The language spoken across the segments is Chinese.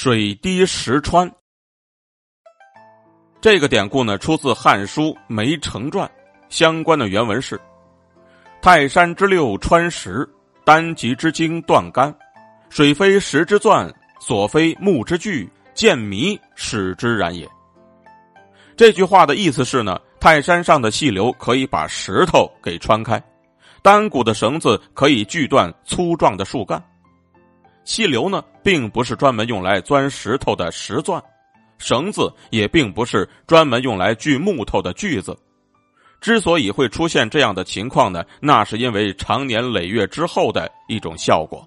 水滴石穿。这个典故呢，出自《汉书·梅城传》，相关的原文是：“泰山之六穿石，丹极之精断干，水非石之钻，所非木之具，见迷使之然也。”这句话的意思是呢，泰山上的细流可以把石头给穿开，单股的绳子可以锯断粗壮的树干。溪流呢，并不是专门用来钻石头的石钻。绳子也并不是专门用来锯木头的锯子，之所以会出现这样的情况呢，那是因为长年累月之后的一种效果。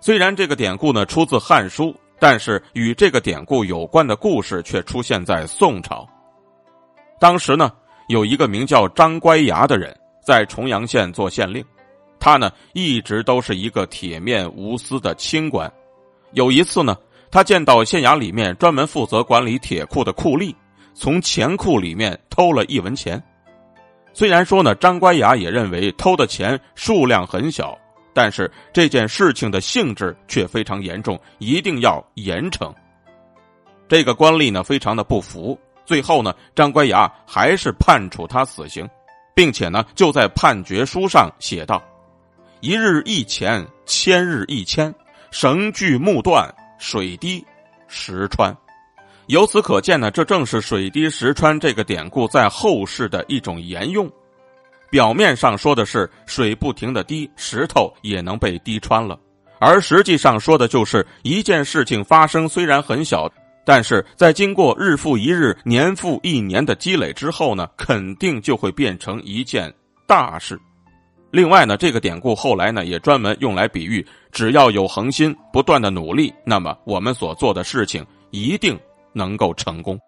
虽然这个典故呢出自《汉书》，但是与这个典故有关的故事却出现在宋朝。当时呢，有一个名叫张乖崖的人在重阳县做县令，他呢一直都是一个铁面无私的清官。有一次呢。他见到县衙里面专门负责管理铁库的库吏，从钱库里面偷了一文钱。虽然说呢，张乖崖也认为偷的钱数量很小，但是这件事情的性质却非常严重，一定要严惩。这个官吏呢，非常的不服，最后呢，张乖崖还是判处他死刑，并且呢，就在判决书上写道：“一日一钱，千日一千，绳锯木断。”水滴石穿，由此可见呢，这正是“水滴石穿”这个典故在后世的一种沿用。表面上说的是水不停的滴，石头也能被滴穿了，而实际上说的就是一件事情发生虽然很小，但是在经过日复一日、年复一年的积累之后呢，肯定就会变成一件大事。另外呢，这个典故后来呢也专门用来比喻，只要有恒心、不断的努力，那么我们所做的事情一定能够成功。